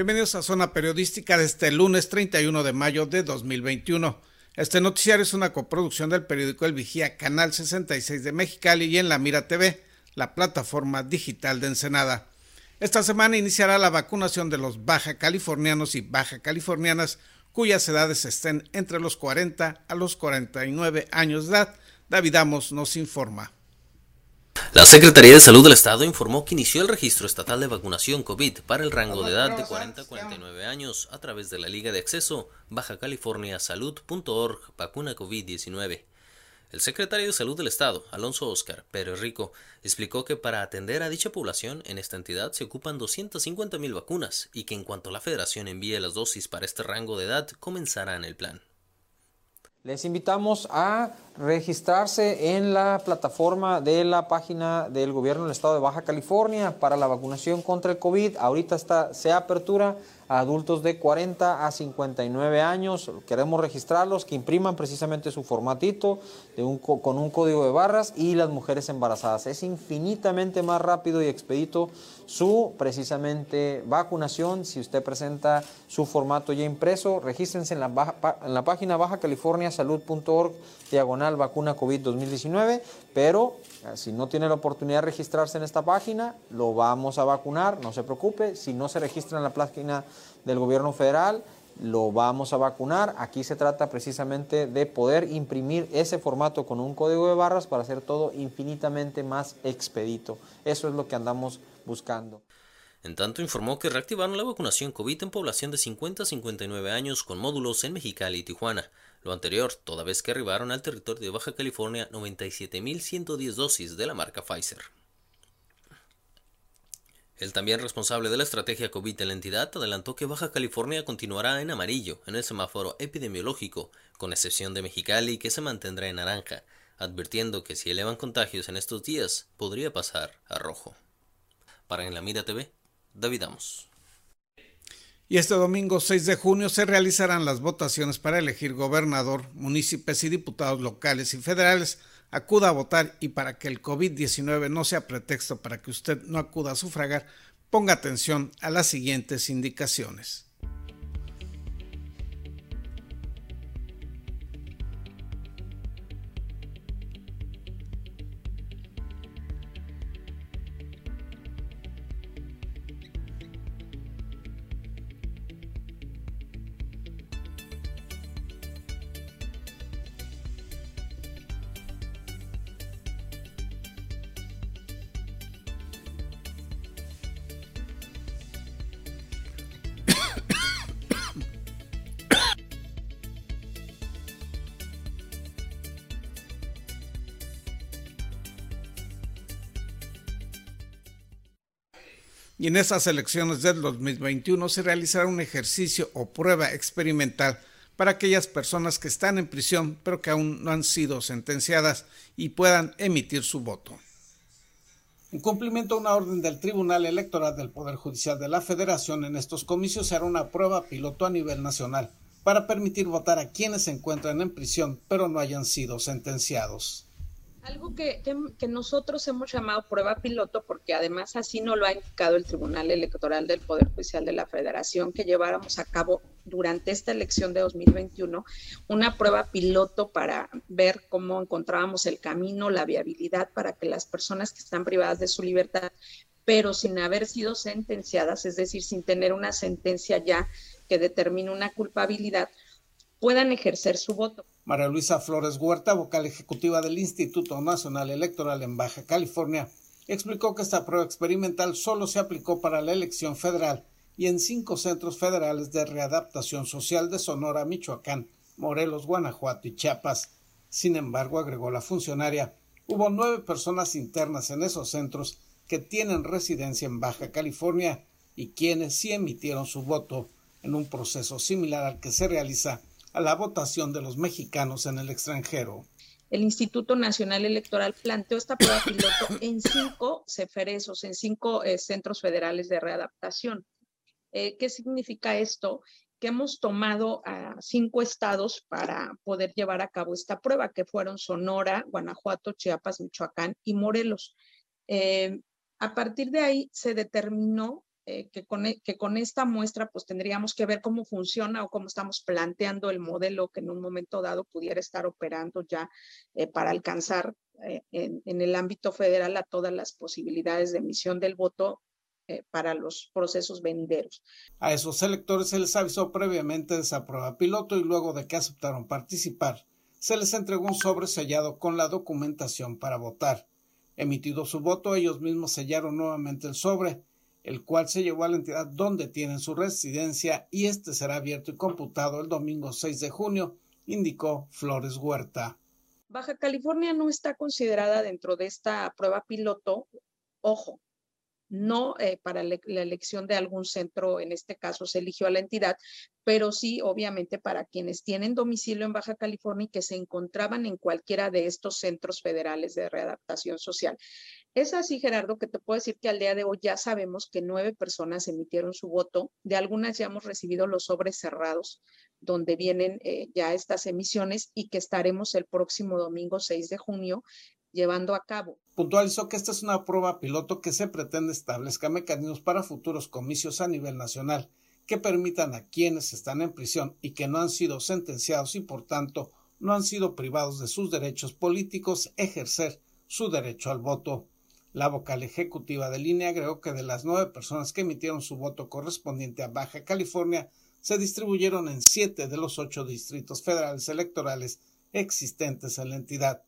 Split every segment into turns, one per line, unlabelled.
Bienvenidos a Zona Periodística de este lunes 31 de mayo de 2021. Este noticiario es una coproducción del periódico El Vigía, Canal 66 de Mexicali y en La Mira TV, la plataforma digital de Ensenada. Esta semana iniciará la vacunación de los baja californianos y baja californianas cuyas edades estén entre los 40 a los 49 años de edad. David Amos nos informa.
La Secretaría de Salud del Estado informó que inició el registro estatal de vacunación COVID para el rango de edad de 40 a 49 años a través de la Liga de Acceso Baja California Salud.org Vacuna COVID-19. El secretario de Salud del Estado, Alonso Oscar Pérez Rico, explicó que para atender a dicha población en esta entidad se ocupan 250 mil vacunas y que en cuanto la federación envíe las dosis para este rango de edad comenzarán el plan.
Les invitamos a registrarse en la plataforma de la página del gobierno del estado de Baja California para la vacunación contra el COVID. Ahorita está, se apertura a adultos de 40 a 59 años. Queremos registrarlos, que impriman precisamente su formatito con un código de barras y las mujeres embarazadas. Es infinitamente más rápido y expedito su precisamente vacunación. Si usted presenta su formato ya impreso, regístrense en la, en la página bajacaliforniasalud.org diagonal vacuna COVID 2019, pero eh, si no tiene la oportunidad de registrarse en esta página, lo vamos a vacunar, no se preocupe. Si no se registra en la página del gobierno federal, lo vamos a vacunar. Aquí se trata precisamente de poder imprimir ese formato con un código de barras para hacer todo infinitamente más expedito. Eso es lo que andamos buscando.
En tanto, informó que reactivaron la vacunación COVID en población de 50 a 59 años con módulos en Mexicali y Tijuana. Lo anterior, toda vez que arribaron al territorio de Baja California 97.110 dosis de la marca Pfizer. El también responsable de la estrategia COVID de la entidad adelantó que Baja California continuará en amarillo en el semáforo epidemiológico, con excepción de Mexicali que se mantendrá en naranja, advirtiendo que si elevan contagios en estos días podría pasar a rojo. Para En la Mira TV, David Amos.
Y este domingo 6 de junio se realizarán las votaciones para elegir gobernador, municipios y diputados locales y federales acuda a votar y para que el COVID-19 no sea pretexto para que usted no acuda a sufragar, ponga atención a las siguientes indicaciones. Y en esas elecciones del 2021 se realizará un ejercicio o prueba experimental para aquellas personas que están en prisión pero que aún no han sido sentenciadas y puedan emitir su voto. En cumplimiento a una orden del Tribunal Electoral del Poder Judicial de la Federación, en estos comicios se hará una prueba piloto a nivel nacional para permitir votar a quienes se encuentran en prisión pero no hayan sido sentenciados.
Algo que, que, nosotros hemos llamado prueba piloto, porque además así no lo ha indicado el Tribunal Electoral del Poder Judicial de la Federación, que lleváramos a cabo durante esta elección de 2021 una prueba piloto para ver cómo encontrábamos el camino, la viabilidad para que las personas que están privadas de su libertad, pero sin haber sido sentenciadas, es decir, sin tener una sentencia ya que determine una culpabilidad, puedan ejercer su voto.
María Luisa Flores Huerta, vocal ejecutiva del Instituto Nacional Electoral en Baja California, explicó que esta prueba experimental solo se aplicó para la elección federal y en cinco centros federales de readaptación social de Sonora, Michoacán, Morelos, Guanajuato y Chiapas. Sin embargo, agregó la funcionaria, hubo nueve personas internas en esos centros que tienen residencia en Baja California y quienes sí emitieron su voto en un proceso similar al que se realiza a la votación de los mexicanos en el extranjero.
El Instituto Nacional Electoral planteó esta prueba piloto en cinco ceferesos, en cinco eh, centros federales de readaptación. Eh, ¿Qué significa esto? Que hemos tomado a cinco estados para poder llevar a cabo esta prueba, que fueron Sonora, Guanajuato, Chiapas, Michoacán y Morelos. Eh, a partir de ahí se determinó eh, que, con, e, que con esta muestra pues tendríamos que ver cómo funciona o cómo estamos planteando el modelo que en un momento dado pudiera estar operando ya eh, para alcanzar eh, en, en, el ámbito federal a todas las posibilidades de emisión del voto para los procesos venideros.
A esos electores se les avisó previamente de esa prueba piloto y luego de que aceptaron participar, se les entregó un sobre sellado con la documentación para votar. Emitido su voto, ellos mismos sellaron nuevamente el sobre el cual se llevó a la entidad donde tienen su residencia y este será abierto y computado el domingo 6 de junio, indicó Flores Huerta.
Baja California no está considerada dentro de esta prueba piloto, ojo, no eh, para la elección de algún centro, en este caso se eligió a la entidad, pero sí, obviamente, para quienes tienen domicilio en Baja California y que se encontraban en cualquiera de estos centros federales de readaptación social. Es así, Gerardo, que te puedo decir que al día de hoy ya sabemos que nueve personas emitieron su voto. De algunas ya hemos recibido los sobres cerrados, donde vienen eh, ya estas emisiones y que estaremos el próximo domingo 6 de junio llevando a cabo.
Puntualizó que esta es una prueba piloto que se pretende establezca mecanismos para futuros comicios a nivel nacional que permitan a quienes están en prisión y que no han sido sentenciados y por tanto no han sido privados de sus derechos políticos ejercer su derecho al voto. La vocal ejecutiva de línea agregó que de las nueve personas que emitieron su voto correspondiente a Baja California, se distribuyeron en siete de los ocho distritos federales electorales existentes en la entidad.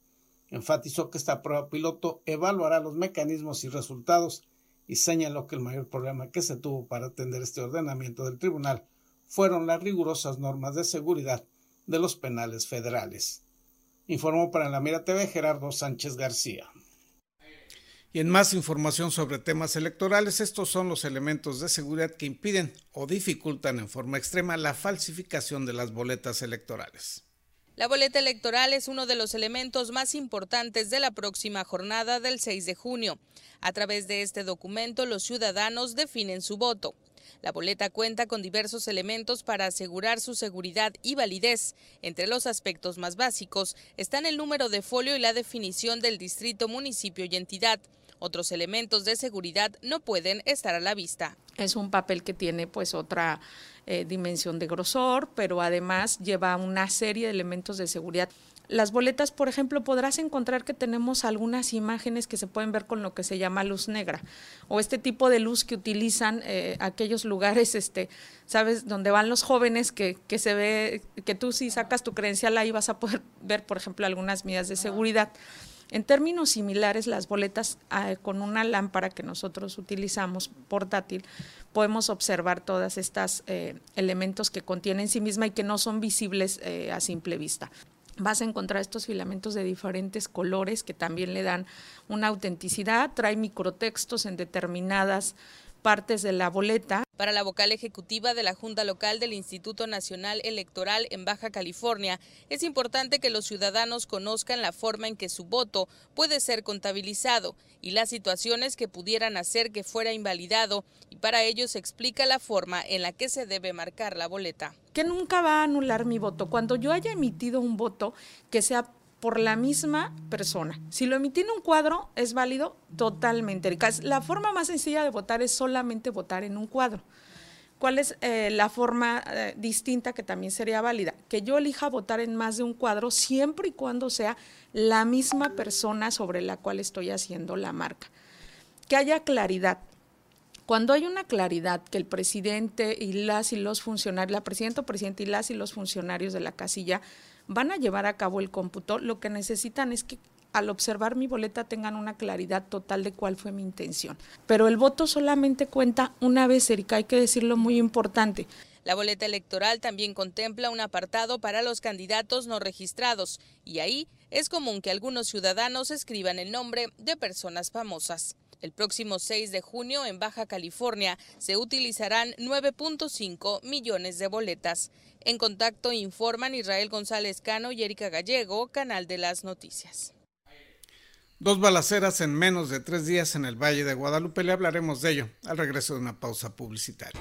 Enfatizó que esta prueba piloto evaluará los mecanismos y resultados y señaló que el mayor problema que se tuvo para atender este ordenamiento del tribunal fueron las rigurosas normas de seguridad de los penales federales. Informó para la Mira TV Gerardo Sánchez García. Y en más información sobre temas electorales, estos son los elementos de seguridad que impiden o dificultan en forma extrema la falsificación de las boletas electorales.
La boleta electoral es uno de los elementos más importantes de la próxima jornada del 6 de junio. A través de este documento, los ciudadanos definen su voto. La boleta cuenta con diversos elementos para asegurar su seguridad y validez. Entre los aspectos más básicos están el número de folio y la definición del distrito, municipio y entidad. Otros elementos de seguridad no pueden estar a la vista.
Es un papel que tiene pues otra eh, dimensión de grosor, pero además lleva una serie de elementos de seguridad. Las boletas, por ejemplo, podrás encontrar que tenemos algunas imágenes que se pueden ver con lo que se llama luz negra o este tipo de luz que utilizan eh, aquellos lugares, este, sabes, donde van los jóvenes que, que se ve, que tú si sacas tu credencial ahí vas a poder ver, por ejemplo, algunas medidas de seguridad. En términos similares, las boletas ah, con una lámpara que nosotros utilizamos portátil, podemos observar todas estas eh, elementos que contienen en sí misma y que no son visibles eh, a simple vista vas a encontrar estos filamentos de diferentes colores que también le dan una autenticidad, trae microtextos en determinadas partes de la boleta.
Para la vocal ejecutiva de la Junta Local del Instituto Nacional Electoral en Baja California, es importante que los ciudadanos conozcan la forma en que su voto puede ser contabilizado y las situaciones que pudieran hacer que fuera invalidado, y para ello se explica la forma en la que se debe marcar la boleta.
Que nunca va a anular mi voto. Cuando yo haya emitido un voto que sea por la misma persona. Si lo emití en un cuadro, es válido totalmente. La forma más sencilla de votar es solamente votar en un cuadro. ¿Cuál es eh, la forma eh, distinta que también sería válida? Que yo elija votar en más de un cuadro siempre y cuando sea la misma persona sobre la cual estoy haciendo la marca. Que haya claridad. Cuando hay una claridad que el presidente y las y los funcionarios, la presidenta o presidente y las y los funcionarios de la casilla van a llevar a cabo el cómputo, lo que necesitan es que al observar mi boleta tengan una claridad total de cuál fue mi intención. Pero el voto solamente cuenta una vez, Erika, hay que decirlo muy importante.
La boleta electoral también contempla un apartado para los candidatos no registrados y ahí es común que algunos ciudadanos escriban el nombre de personas famosas. El próximo 6 de junio en Baja California se utilizarán 9.5 millones de boletas. En contacto informan Israel González Cano y Erika Gallego, Canal de las Noticias.
Dos balaceras en menos de tres días en el Valle de Guadalupe. Le hablaremos de ello al regreso de una pausa publicitaria.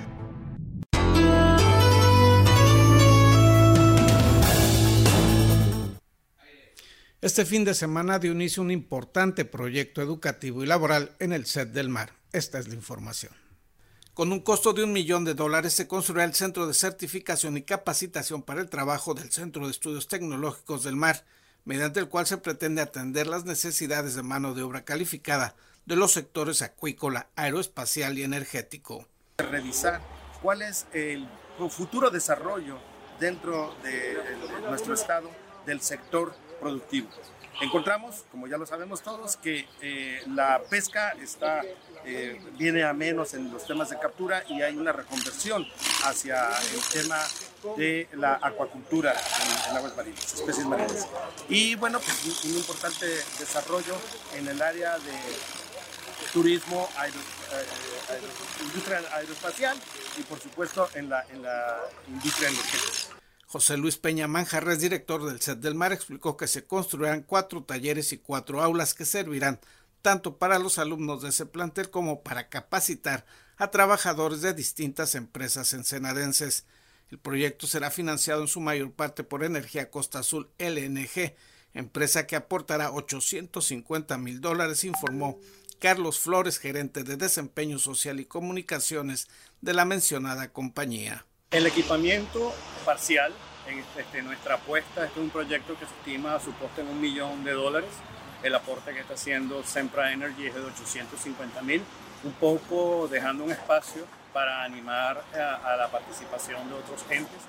Este fin de semana dio inicio un importante proyecto educativo y laboral en el set del mar. Esta es la información. Con un costo de un millón de dólares se construirá el Centro de Certificación y Capacitación para el Trabajo del Centro de Estudios Tecnológicos del Mar, mediante el cual se pretende atender las necesidades de mano de obra calificada de los sectores acuícola, aeroespacial y energético.
Revisar cuál es el futuro desarrollo dentro de nuestro estado del sector productivo. Encontramos, como ya lo sabemos todos, que eh, la pesca está, eh, viene a menos en los temas de captura y hay una reconversión hacia el tema de la acuacultura en, aguas marinas, especies marinas. Y bueno, pues un, importante desarrollo en el área de turismo, eh, industria aeroespacial y por supuesto en la, en la industria energética.
José Luis Peña Manjarres, director del Set del Mar, explicó que se construirán cuatro talleres y cuatro aulas que servirán tanto para los alumnos de ese plantel como para capacitar a trabajadores de distintas empresas ensenadenses. El proyecto será financiado en su mayor parte por Energía Costa Azul LNG, empresa que aportará 850 mil dólares, informó Carlos Flores, gerente de Desempeño Social y Comunicaciones de la mencionada compañía.
El equipamiento parcial en este, nuestra apuesta. Este es un proyecto que se estima a su coste en un millón de dólares.
el aporte que está haciendo Sempra Energy es de 850 mil, un poco dejando un espacio para animar a, a la participación de otros entes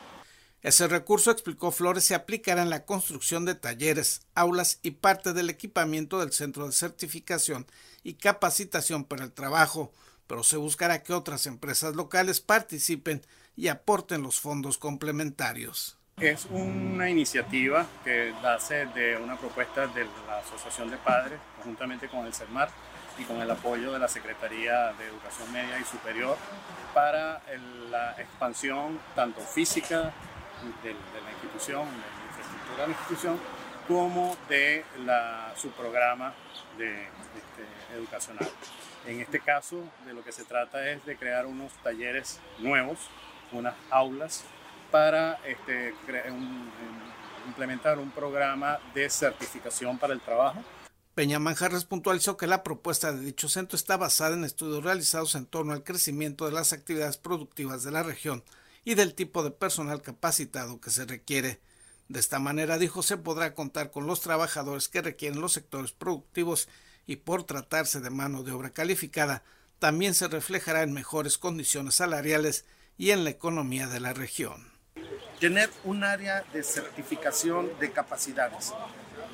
ese recurso, explicó Flores, se aplicará en la construcción de talleres, aulas y parte del equipamiento del Centro de Certificación y Capacitación para el Trabajo, pero se buscará que otras empresas locales participen y aporten los fondos complementarios.
Es una iniciativa que nace de una propuesta de la Asociación de Padres, conjuntamente con el CERMAR y con el apoyo de la Secretaría de Educación Media y Superior para la expansión tanto física de, la institución, de la infraestructura de la institución, como de la, su programa de, este, educacional. En este caso, de lo que se trata es de crear unos talleres nuevos, unas aulas, para este, implementar un programa de certificación para el trabajo.
Peña Manjarres puntualizó que la propuesta de dicho centro está basada en estudios realizados en torno al crecimiento de las actividades productivas de la región, y del tipo de personal capacitado que se requiere. De esta manera, dijo, se podrá contar con los trabajadores que requieren los sectores productivos y por tratarse de mano de obra calificada, también se reflejará en mejores condiciones salariales y en la economía de la región.
Tener un área de certificación de capacidades.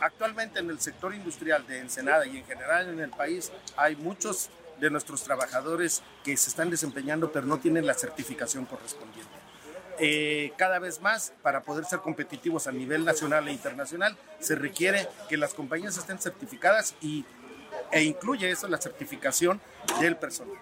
Actualmente en el sector industrial de Ensenada y en general en el país hay muchos de nuestros trabajadores que se están desempeñando pero no tienen la certificación correspondiente. Eh, cada vez más, para poder ser competitivos a nivel nacional e internacional, se requiere que las compañías estén certificadas y, e incluye eso la certificación del personal.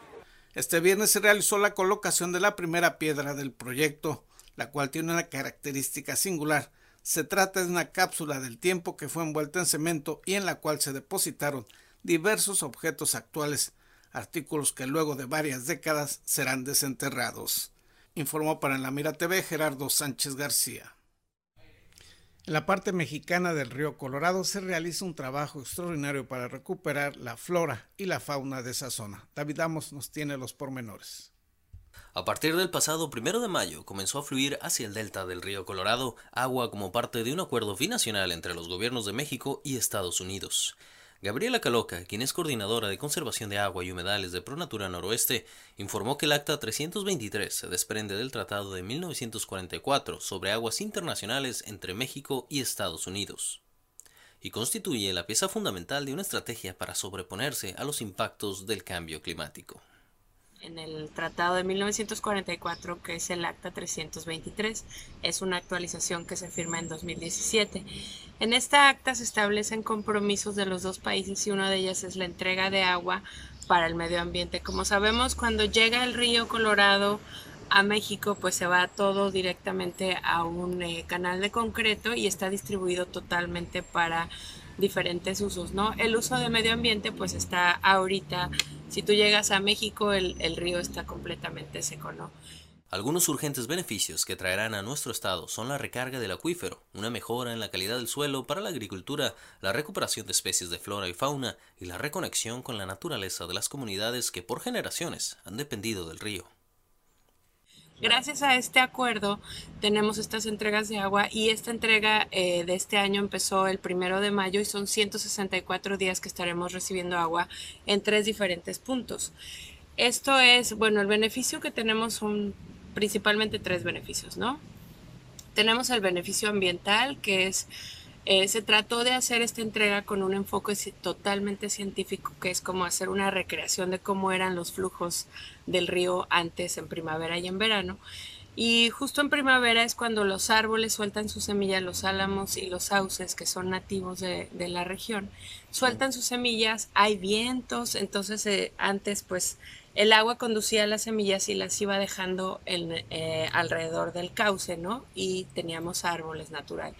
Este viernes se realizó la colocación de la primera piedra del proyecto, la cual tiene una característica singular. Se trata de una cápsula del tiempo que fue envuelta en cemento y en la cual se depositaron diversos objetos actuales, artículos que luego de varias décadas serán desenterrados informó para la Mira TV Gerardo Sánchez García. En la parte mexicana del río Colorado se realiza un trabajo extraordinario para recuperar la flora y la fauna de esa zona. David Amos nos tiene los pormenores.
A partir del pasado primero de mayo comenzó a fluir hacia el delta del río Colorado agua como parte de un acuerdo binacional entre los gobiernos de México y Estados Unidos. Gabriela Caloca, quien es coordinadora de conservación de agua y humedales de Pronatura Noroeste, informó que el Acta 323 se desprende del Tratado de 1944 sobre aguas internacionales entre México y Estados Unidos y constituye la pieza fundamental de una estrategia para sobreponerse a los impactos del cambio climático
en el Tratado de 1944, que es el Acta 323. Es una actualización que se firma en 2017. En esta acta se establecen compromisos de los dos países y una de ellas es la entrega de agua para el medio ambiente. Como sabemos, cuando llega el río Colorado a México, pues se va todo directamente a un eh, canal de concreto y está distribuido totalmente para diferentes usos, ¿no? El uso de medio ambiente pues está ahorita, si tú llegas a México el, río está completamente seco, ¿no?
Algunos urgentes beneficios que traerán a nuestro estado son la recarga del acuífero, una mejora en la calidad del suelo para la agricultura, la recuperación de especies de flora y fauna y la reconexión con la naturaleza de las comunidades que por generaciones han dependido del río.
Gracias a este acuerdo tenemos estas entregas de agua y esta entrega eh, de este año empezó el primero de mayo y son 164 días que estaremos recibiendo agua en tres diferentes puntos. Esto es, bueno, el beneficio que tenemos son principalmente tres beneficios, ¿no? Tenemos el beneficio ambiental, que es eh, se trató de hacer esta entrega con un enfoque totalmente científico, que es como hacer una recreación de cómo eran los flujos del río antes en primavera y en verano. Y justo en primavera es cuando los árboles sueltan sus semillas, los álamos y los sauces, que son nativos de, la región, sueltan sus semillas, hay vientos, entonces eh, antes pues el agua conducía las semillas y las iba dejando eh, alrededor del cauce, ¿no? Y teníamos árboles naturales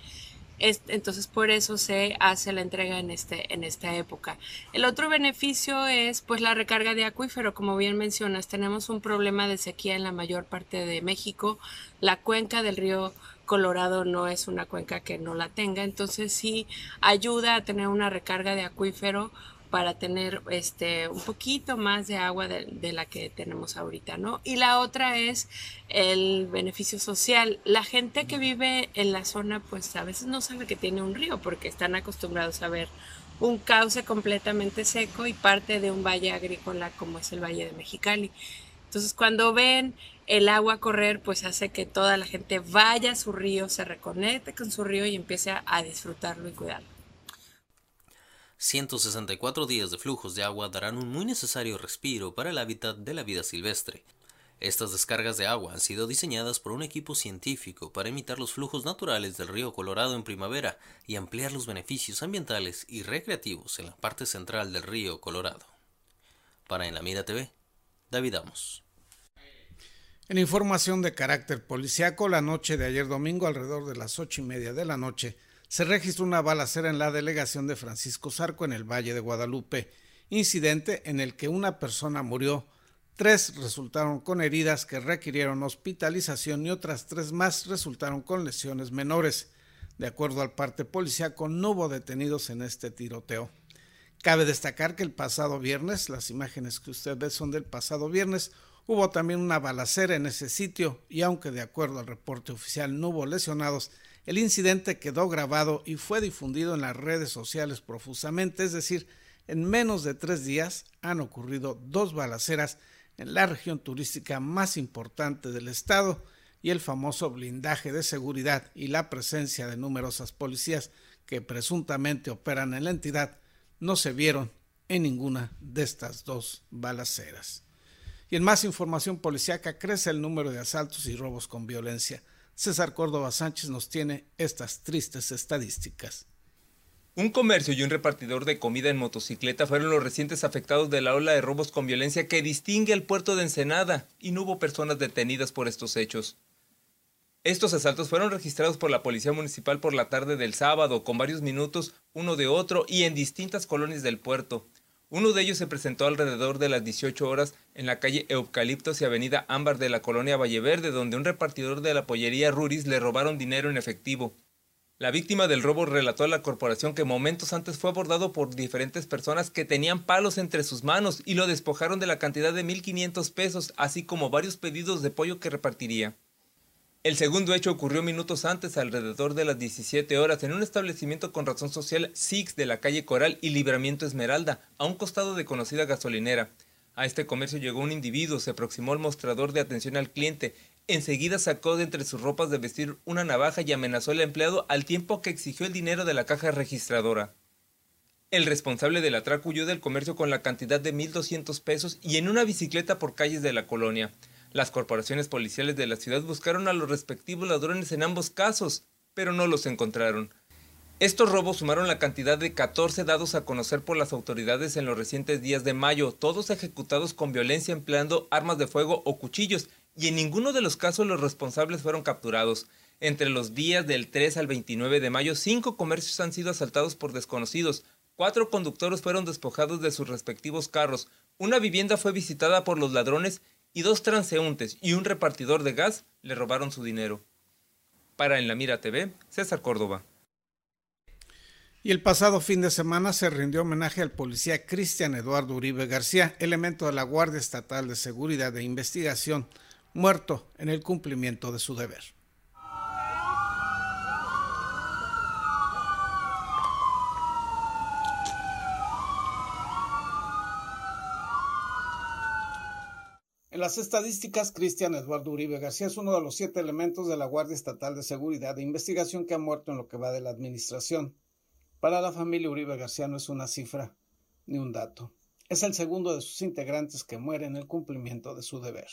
entonces por eso se hace la entrega en, este, en esta época. El otro beneficio es pues la recarga de acuífero, como bien mencionas, tenemos un problema de sequía en la mayor parte de México. La cuenca del río Colorado no es una cuenca que no la tenga, entonces sí ayuda a tener una recarga de acuífero para tener este un poquito más de agua de, la que tenemos ahorita, ¿no? Y la otra es el beneficio social. La gente que vive en la zona, pues a veces no sabe que tiene un río porque están acostumbrados a ver un cauce completamente seco y parte de un valle agrícola como es el Valle de Mexicali. Entonces, cuando ven el agua correr, pues hace que toda la gente vaya a su río, se reconecte con su río y empiece a disfrutarlo y cuidarlo.
164 días de flujos de agua darán un muy necesario respiro para el hábitat de la vida silvestre. Estas descargas de agua han sido diseñadas por un equipo científico para imitar los flujos naturales del río Colorado en primavera y ampliar los beneficios ambientales y recreativos en la parte central del río Colorado. Para En la Mira TV, David Amos.
En información de carácter policiaco, la noche de ayer domingo, alrededor de las ocho y media de la noche, se registró una balacera en la delegación de Francisco Zarco en el Valle de Guadalupe, incidente en el que una persona murió, tres resultaron con heridas que requirieron hospitalización y otras tres más resultaron con lesiones menores. De acuerdo al parte policiaco, no hubo detenidos en este tiroteo. Cabe destacar que el pasado viernes, las imágenes que usted ve son del pasado viernes, hubo también una balacera en ese sitio y aunque de acuerdo al reporte oficial no hubo lesionados, el incidente quedó grabado y fue difundido en las redes sociales profusamente, es decir, en menos de tres días han ocurrido dos balaceras en la región turística más importante del estado y el famoso blindaje de seguridad y la presencia de numerosas policías que presuntamente operan en la entidad no se vieron en ninguna de estas dos balaceras. Y en más información policíaca crece el número de asaltos y robos con violencia. César Córdoba Sánchez nos tiene estas tristes estadísticas.
Un comercio y un repartidor de comida en motocicleta fueron los recientes afectados de la ola de robos con violencia que distingue al puerto de Ensenada y no hubo personas detenidas por estos hechos. Estos asaltos fueron registrados por la Policía Municipal por la tarde del sábado, con varios minutos uno de otro y en distintas colonias del puerto. Uno de ellos se presentó alrededor de las 18 horas en la calle Eucaliptos y avenida Ámbar de la colonia Valleverde, donde un repartidor de la pollería Ruris le robaron dinero en efectivo. La víctima del robo relató a la corporación que momentos antes fue abordado por diferentes personas que tenían palos entre sus manos y lo despojaron de la cantidad de 1.500 pesos, así como varios pedidos de pollo que repartiría. El segundo hecho ocurrió minutos antes, alrededor de las 17 horas, en un establecimiento con razón social Six de la calle Coral y Libramiento Esmeralda, a un costado de conocida gasolinera. A este comercio llegó un individuo, se aproximó al mostrador de atención al cliente, enseguida sacó de entre sus ropas de vestir una navaja y amenazó al empleado al tiempo que exigió el dinero de la caja registradora. El responsable del atraco huyó del comercio con la cantidad de 1.200 pesos y en una bicicleta por calles de la colonia. Las corporaciones policiales de la ciudad buscaron a los respectivos ladrones en ambos casos, pero no los encontraron. Estos robos sumaron la cantidad de 14 dados a conocer por las autoridades en los recientes días de mayo, todos ejecutados con violencia empleando armas de fuego o cuchillos, y en ninguno de los casos los responsables fueron capturados. Entre los días del 3 al 29 de mayo, cinco comercios han sido asaltados por desconocidos, cuatro conductores fueron despojados de sus respectivos carros, una vivienda fue visitada por los ladrones y dos transeúntes y un repartidor de gas le robaron su dinero. Para En la Mira TV, César Córdoba.
Y el pasado fin de semana se rindió homenaje al policía Cristian Eduardo Uribe García, elemento de la Guardia Estatal de Seguridad e Investigación, muerto en el cumplimiento de su deber. En las estadísticas, Cristian Eduardo Uribe García es uno de los siete elementos de la Guardia Estatal de Seguridad e Investigación que ha muerto en lo que va de la administración. Para la familia Uribe García no es una cifra ni un dato. Es el segundo de sus integrantes que muere en el cumplimiento de su deber.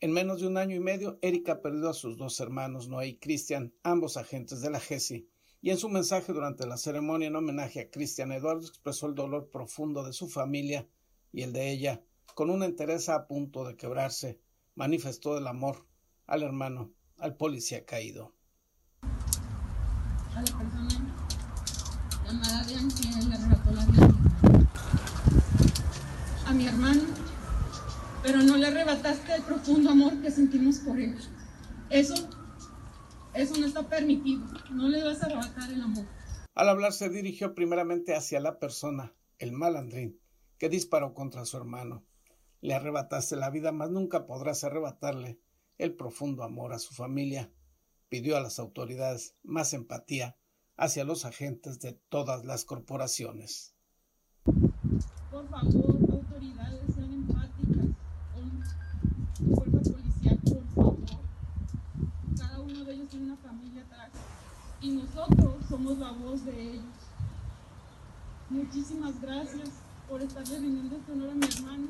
En menos de un año y medio, Erika perdió a sus dos hermanos, Noé y Cristian, ambos agentes de la GESI, y en su mensaje durante la ceremonia en homenaje a Cristian Eduardo expresó el dolor profundo de su familia y el de ella, con una entereza a punto de quebrarse, manifestó el amor al hermano, al policía caído.
A la persona le arrebató. A mi hermano, pero no le arrebataste el profundo amor que sentimos por él. Eso Eso no está permitido. No le vas a arrebatar el amor.
Al hablar se dirigió primeramente hacia la persona, el malandrín, que disparó contra su hermano. Le arrebataste la vida, mas nunca podrás arrebatarle el profundo amor a su familia. Pidió a las autoridades más empatía hacia los agentes de todas las corporaciones.
Por favor, autoridades, sean empáticas con fuerza policial, por favor. Cada uno de ellos una familia y nosotros somos la voz de ellos. Muchísimas gracias por este a mi hermano.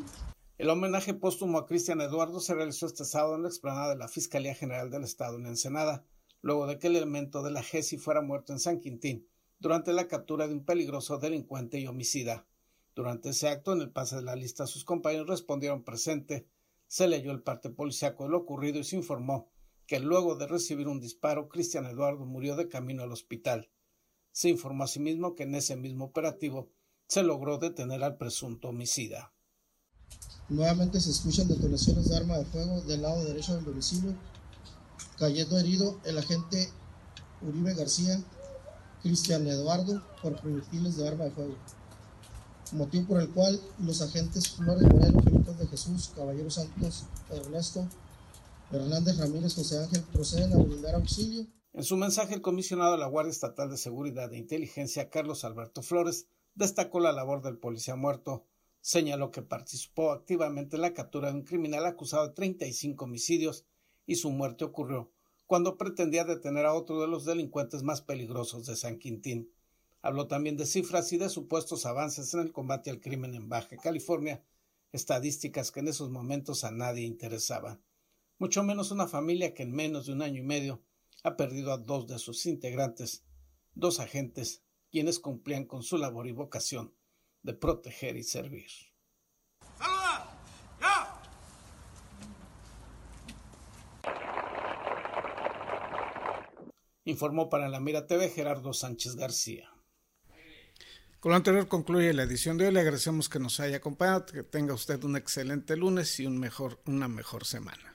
El homenaje póstumo a Cristian Eduardo se realizó este sábado en la explanada de la Fiscalía General del Estado en Ensenada, luego de que el elemento de la GESI fuera muerto en San Quintín durante la captura de un peligroso delincuente y homicida. Durante ese acto, en el pase de la lista, sus compañeros respondieron presente. Se leyó el parte policiaco de lo ocurrido y se informó que luego de recibir un disparo, Cristian Eduardo murió de camino al hospital. Se informó asimismo que en ese mismo operativo se logró detener al presunto homicida.
Nuevamente se escuchan detonaciones de arma de fuego del lado derecho del domicilio, cayendo herido el agente Uribe García, Cristian Eduardo, por proyectiles de arma de fuego. Motivo por el cual los agentes Flores Moreno, Felipe de Jesús, Caballero Santos, Ernesto, Hernández Ramírez, José Ángel auxilio.
En su mensaje, el comisionado de la Guardia Estatal de Seguridad e Inteligencia, Carlos Alberto Flores, destacó la labor del policía muerto señaló que participó activamente en la captura de un criminal acusado de 35 homicidios y su muerte ocurrió cuando pretendía detener a otro de los delincuentes más peligrosos de San Quintín. Habló también de cifras y de supuestos avances en el combate al crimen en Baja California, estadísticas que en esos momentos a nadie interesaban, mucho menos una familia que en menos de un año y medio ha perdido a dos de sus integrantes, dos agentes, quienes cumplían con su labor y vocación de proteger y servir. ¡Saluda! ¡Ya! Informó para la Mira TV Gerardo Sánchez García. Con lo anterior concluye la edición de hoy. Le agradecemos que nos haya acompañado, que tenga usted un excelente lunes y un mejor, una mejor semana.